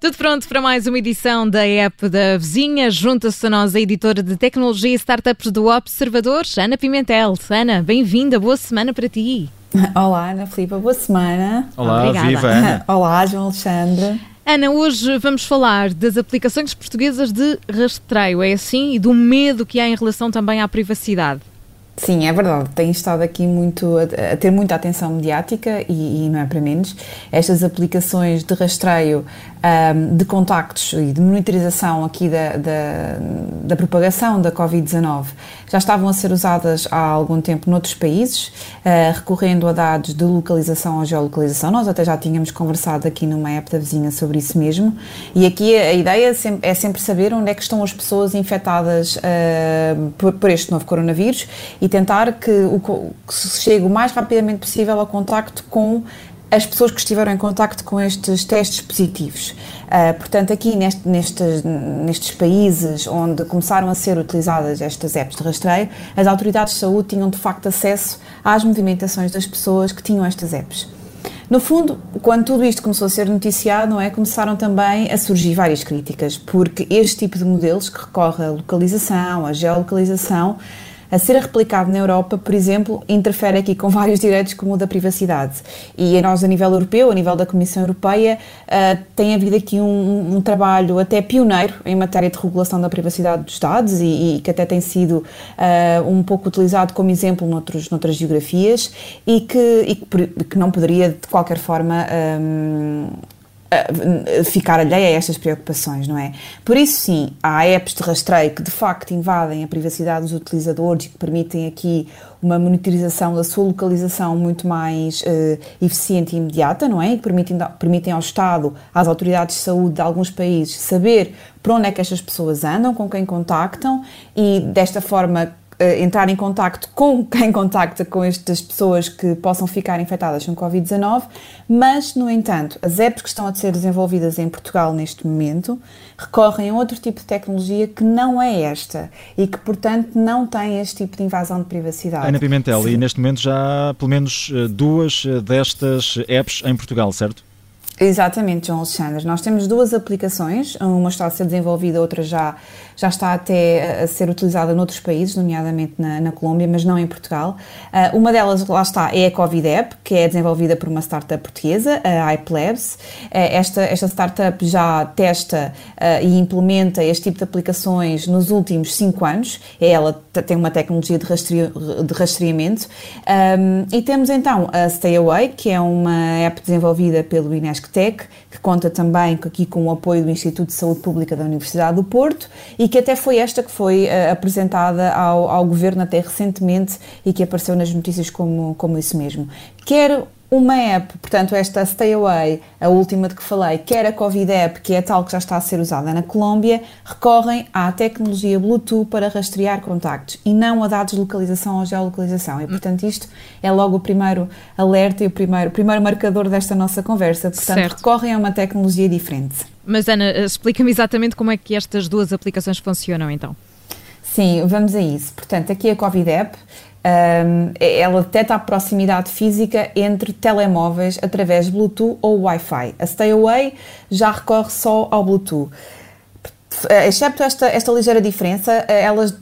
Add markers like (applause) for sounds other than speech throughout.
Tudo pronto para mais uma edição da app da vizinha. Junta-se a nós a editora de tecnologia e startups do Observador, Ana Pimentel. Ana, bem-vinda, boa semana para ti. (laughs) Olá, Ana Filipa, boa semana. Olá, Obrigada. viva Ana. (laughs) Olá, João Alexandre. Ana, hoje vamos falar das aplicações portuguesas de rastreio, é assim? E do medo que há em relação também à privacidade. Sim, é verdade, tem estado aqui muito a, a ter muita atenção mediática e, e, não é para menos. Estas aplicações de rastreio um, de contactos e de monitorização aqui da, da, da propagação da Covid-19 já estavam a ser usadas há algum tempo noutros países, uh, recorrendo a dados de localização ou geolocalização. Nós até já tínhamos conversado aqui numa app da vizinha sobre isso mesmo. E aqui a, a ideia é sempre saber onde é que estão as pessoas infectadas uh, por, por, este novo coronavírus e tentar que, o, que se chegue o mais rapidamente possível ao contacto com as pessoas que estiveram em contacto com estes testes positivos. Uh, portanto, aqui neste, nestes, nestes países onde começaram a ser utilizadas estas apps de rastreio, as autoridades de saúde tinham de facto acesso às movimentações das pessoas que tinham estas apps. No fundo, quando tudo isto começou a ser noticiado, não é, começaram também a surgir várias críticas, porque este tipo de modelos que recorre à localização, à geolocalização, a ser replicado na Europa, por exemplo, interfere aqui com vários direitos como o da privacidade. E nós, a nível europeu, a nível da Comissão Europeia, uh, tem havido aqui um, um, trabalho até pioneiro em matéria de regulação da privacidade dos dados e, e que até tem sido uh, um pouco utilizado como exemplo noutros, noutras geografias e que, e que, que não poderia, de qualquer forma, um, ficar alheia a estas preocupações, não é? Por isso, sim, há apps de rastreio que de facto invadem a privacidade dos utilizadores e que permitem aqui uma monitorização da sua localização muito mais uh, eficiente e imediata, não é? E que permitem, permitem ao Estado, às autoridades de saúde de alguns países, saber para onde é que estas pessoas andam, com quem contactam e desta forma entrar em contacto com (laughs) quem contacta com estas pessoas que possam ficar infectadas com Covid-19, mas, no entanto, as apps que estão a ser desenvolvidas em Portugal neste momento recorrem a outro tipo de tecnologia que não é esta e que, portanto, não tem este tipo de invasão de privacidade. Ana Pimentel, Sim. e neste momento já há pelo menos eh, duas eh, destas apps em Portugal, certo? Exatamente, João Alexandre. Nós temos duas aplicações, uma está a ser desenvolvida, outra já, já está até a ser utilizada noutros países, nomeadamente na, na Colômbia, mas não em Portugal. Uh, uma delas, lá está, é a Covid App, que é desenvolvida por uma startup portuguesa, a iPlabs. Uh, esta, esta startup já testa uh, e implementa este tipo de aplicações nos últimos cinco anos. Ela tem uma tecnologia de, rastreio, de rastreamento. Um, e temos então a Stay Away, que é uma app desenvolvida pelo Inesc Que conta também aqui com o apoio do Instituto de Saúde Pública da Universidade do Porto e que até foi esta que foi uh, apresentada ao, ao Governo até recentemente e que apareceu nas notícias como, como isso mesmo. Quer uma app, portanto, esta Stay Away, a última de que falei, quer a Covid App, que é a tal que já está a ser usada na Colômbia, recorrem à tecnologia Bluetooth para rastrear contactos e não a dados de localização ou geolocalização. E, portanto, isto é logo o primeiro alerta e o primeiro, primeiro marcador desta nossa conversa. Portanto, certo. recorrem a uma tecnologia diferente. Mas, Ana, explica-me exatamente como é que estas duas aplicações funcionam, então. Sim, vamos a isso. Portanto, aqui a Covid App um, ela detecta a proximidade física entre telemóveis através Bluetooth ou Wi-Fi. A Stay Away já recorre só ao Bluetooth. Eh, excepto esta, esta ligeira diferença, eh, elas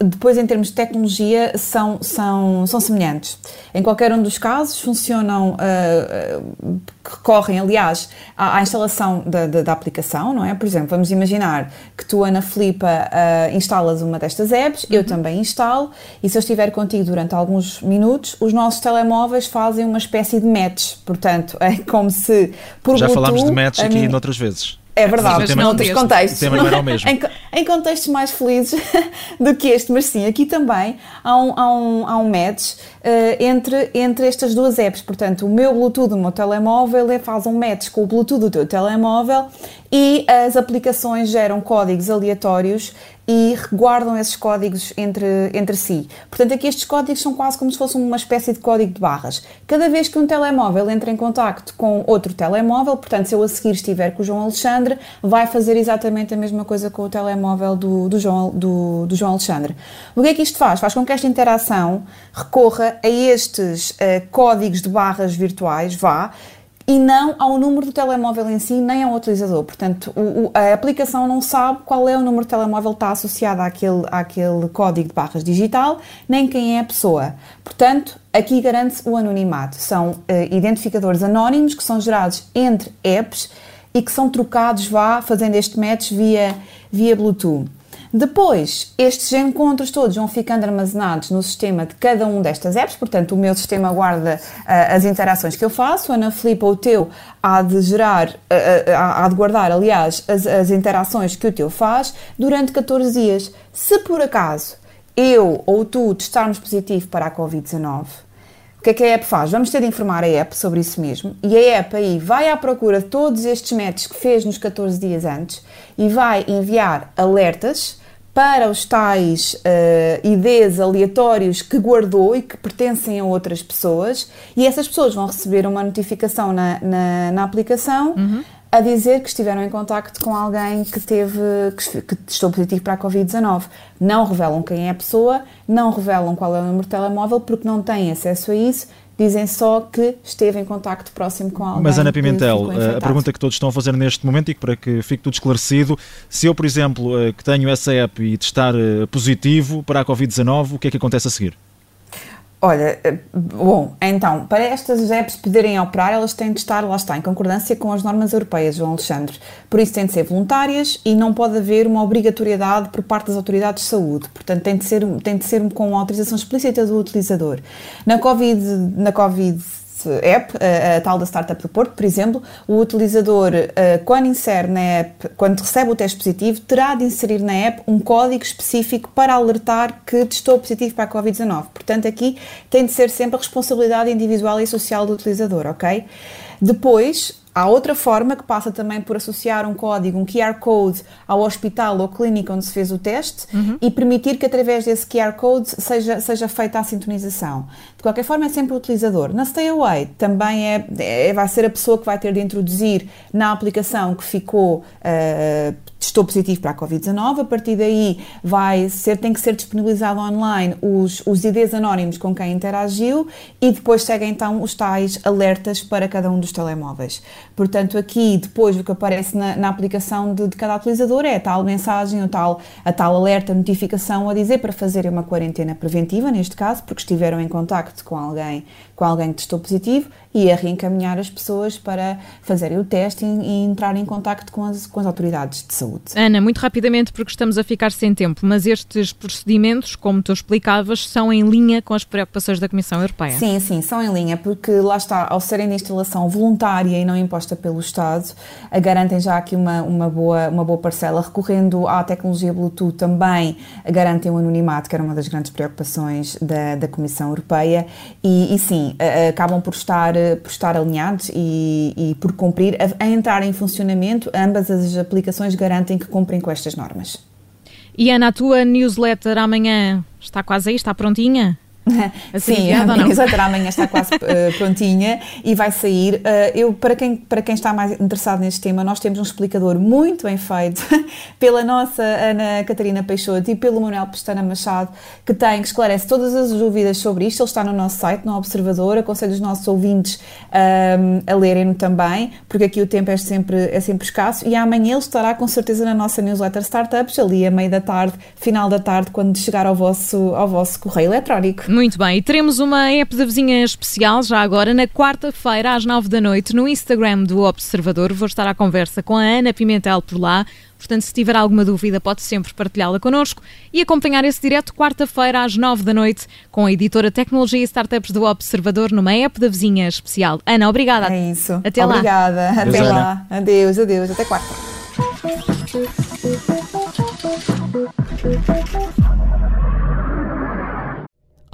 depois em termos de tecnologia são, são, são semelhantes. Em qualquer um dos casos funcionam, uh, recorrem aliás à, à instalação da, da, da, aplicação, não é? Por exemplo, vamos imaginar que tu, Ana Filipa, uh, instalas uma destas apps, uhum. eu também instalo, e se eu estiver contigo durante alguns minutos, os nossos telemóveis fazem uma espécie de match, portanto, é como se por Já Bluetooth, falámos de match aqui mim... noutras vezes. É verdade, sim, noutros contextos. Não era o (laughs) mesmo. em, em, contextos mais felizes (laughs) do que este, mas sim, aqui também há um, há um, há um match uh, entre, entre estas duas apps. Portanto, o meu Bluetooth do meu telemóvel é, faz um match com o Bluetooth do teu telemóvel e as aplicações geram códigos aleatórios e guardam esses códigos entre, entre si. Portanto, aqui estes códigos são quase como se fosse uma espécie de código de barras. Cada vez que um telemóvel entra em contacto com outro telemóvel, portanto, se eu a seguir estiver com o João Alexandre, vai fazer exatamente a mesma coisa com o telemóvel do, do, João, do, do João Alexandre. O que é que isto faz? Faz com que esta interação recorra a estes uh, códigos de barras virtuais, vá, e não ao número do telemóvel em si, nem ao utilizador. Portanto, o, o, a aplicação não sabe qual é o número do telemóvel que está associado àquele, àquele código de barras digital, nem quem é a pessoa. Portanto, aqui garante-se o anonimato. São uh, identificadores anónimos que são gerados entre apps e que são trocados, vá, fazendo este match via, via Bluetooth. Depois, estes encontros todos vão ficando armazenados no sistema de cada um destas apps, portanto, o meu sistema guarda uh, as interações que eu faço, Ana Filipe ou o teu há de gerar, uh, uh, há de guardar, aliás, as, as interações que o teu faz durante 14 dias. Se por acaso eu ou tu testarmos positivo para a Covid-19, o que é que a app faz? Vamos ter de informar a app sobre isso mesmo e a app aí vai à procura de todos estes métodos que fez nos 14 dias antes e vai enviar alertas para os tais uh, IDs aleatórios que guardou e que pertencem a outras pessoas, e essas pessoas vão receber uma notificação na, na, na aplicação uhum. a dizer que estiveram em contacto com alguém que teve que, que testou positivo para a Covid-19. Não revelam quem é a pessoa, não revelam qual é o número de telemóvel, porque não têm acesso a isso dizem só que esteve em contacto próximo com alguém. Mas Ana Pimentel, a pergunta que todos estão a fazer neste momento e para que fique tudo esclarecido, se eu, por exemplo, eh, que tenho essa app e testar eh, positivo para a Covid-19, o que é que acontece a seguir? Olha, eh, bom, então, para estas apps poderem operar, elas têm de estar, lá está, em concordância com as normas europeias, João Alexandre. Por isso têm de ser voluntárias e não pode haver uma obrigatoriedade por parte das autoridades de saúde. Portanto, tem de ser, tem de ser com autorização explícita do utilizador. Na Covid, na COVID app, a, a, tal da Startup do Porto, por exemplo, o utilizador, quando insere na app, quando recebe o teste positivo, terá de inserir na app um código específico para alertar que testou positivo para a Covid-19. Portanto, aqui tem de ser sempre a responsabilidade individual e social do utilizador, ok? Depois, Há outra forma que passa também por associar um código, um QR Code ao hospital ou clínica onde se fez o teste uhum. e permitir que através desse QR Code seja, seja feita a sintonização. De qualquer forma, é sempre o utilizador. Na Stay Away também é, é vai ser a pessoa que vai ter de introduzir na aplicação que ficou uh, testou positivo para a Covid-19, a partir daí vai ser, tem que ser disponibilizado online os, os IDs anónimos com quem interagiu e depois seguem então os tais alertas para cada um dos telemóveis. Portanto, aqui depois o que aparece na, na aplicação de, de, cada utilizador é a tal mensagem, a tal, a tal alerta, notificação a dizer para fazerem uma quarentena preventiva, neste caso, porque estiveram em contacto com alguém, com alguém que testou positivo e a reencaminhar as pessoas para fazerem o teste e, e entrar em contacto com as, com as autoridades de saúde. Ana, muito rapidamente, porque estamos a ficar sem tempo, mas estes procedimentos, como tu explicavas, são em linha com as preocupações da Comissão Europeia? Sim, sim, são em linha, porque lá está, ao serem de instalação voluntária e não imposta pelo Estado, garantem já aqui uma, uma, boa, uma boa parcela. Recorrendo à tecnologia Bluetooth também garantem o anonimato, que era uma das grandes preocupações da, da Comissão Europeia, e, e sim, acabam por estar por estar alinhados e, e por cumprir, a, a, entrar em funcionamento, ambas as aplicações garantem que cumprem com estas normas. E Ana, a tua newsletter amanhã está quase aí, está prontinha? Sim, a amanhã está quase uh, prontinha e vai sair. Uh, eu, para quem, para quem está mais interessado neste tema, nós temos um explicador muito bem feito (laughs) pela nossa Ana Catarina Peixoto e pelo Manuel Pestana Machado, que tem, que esclarece todas as dúvidas sobre isto. Ele está no nosso site, no Observador. Aconselho os nossos ouvintes um, a lerem-no também, porque aqui o tempo é sempre, é sempre escasso. E amanhã ele estará com certeza na nossa newsletter Startups, ali a meio da tarde, final da tarde, quando chegar ao vosso, ao vosso correio eletrónico. Muito bem, e teremos uma app da vizinha especial já agora na quarta-feira às nove da noite no Instagram do Observador. Vou estar à conversa com a Ana Pimentel por lá. Portanto, se tiver alguma dúvida, pode sempre partilhá-la connosco e acompanhar esse direto quarta-feira às nove da noite com a editora Tecnologia e Startups do Observador numa app da vizinha especial. Ana, obrigada. É isso. Até obrigada. lá. Obrigada. Até lá. Adeus, adeus. Até quarta.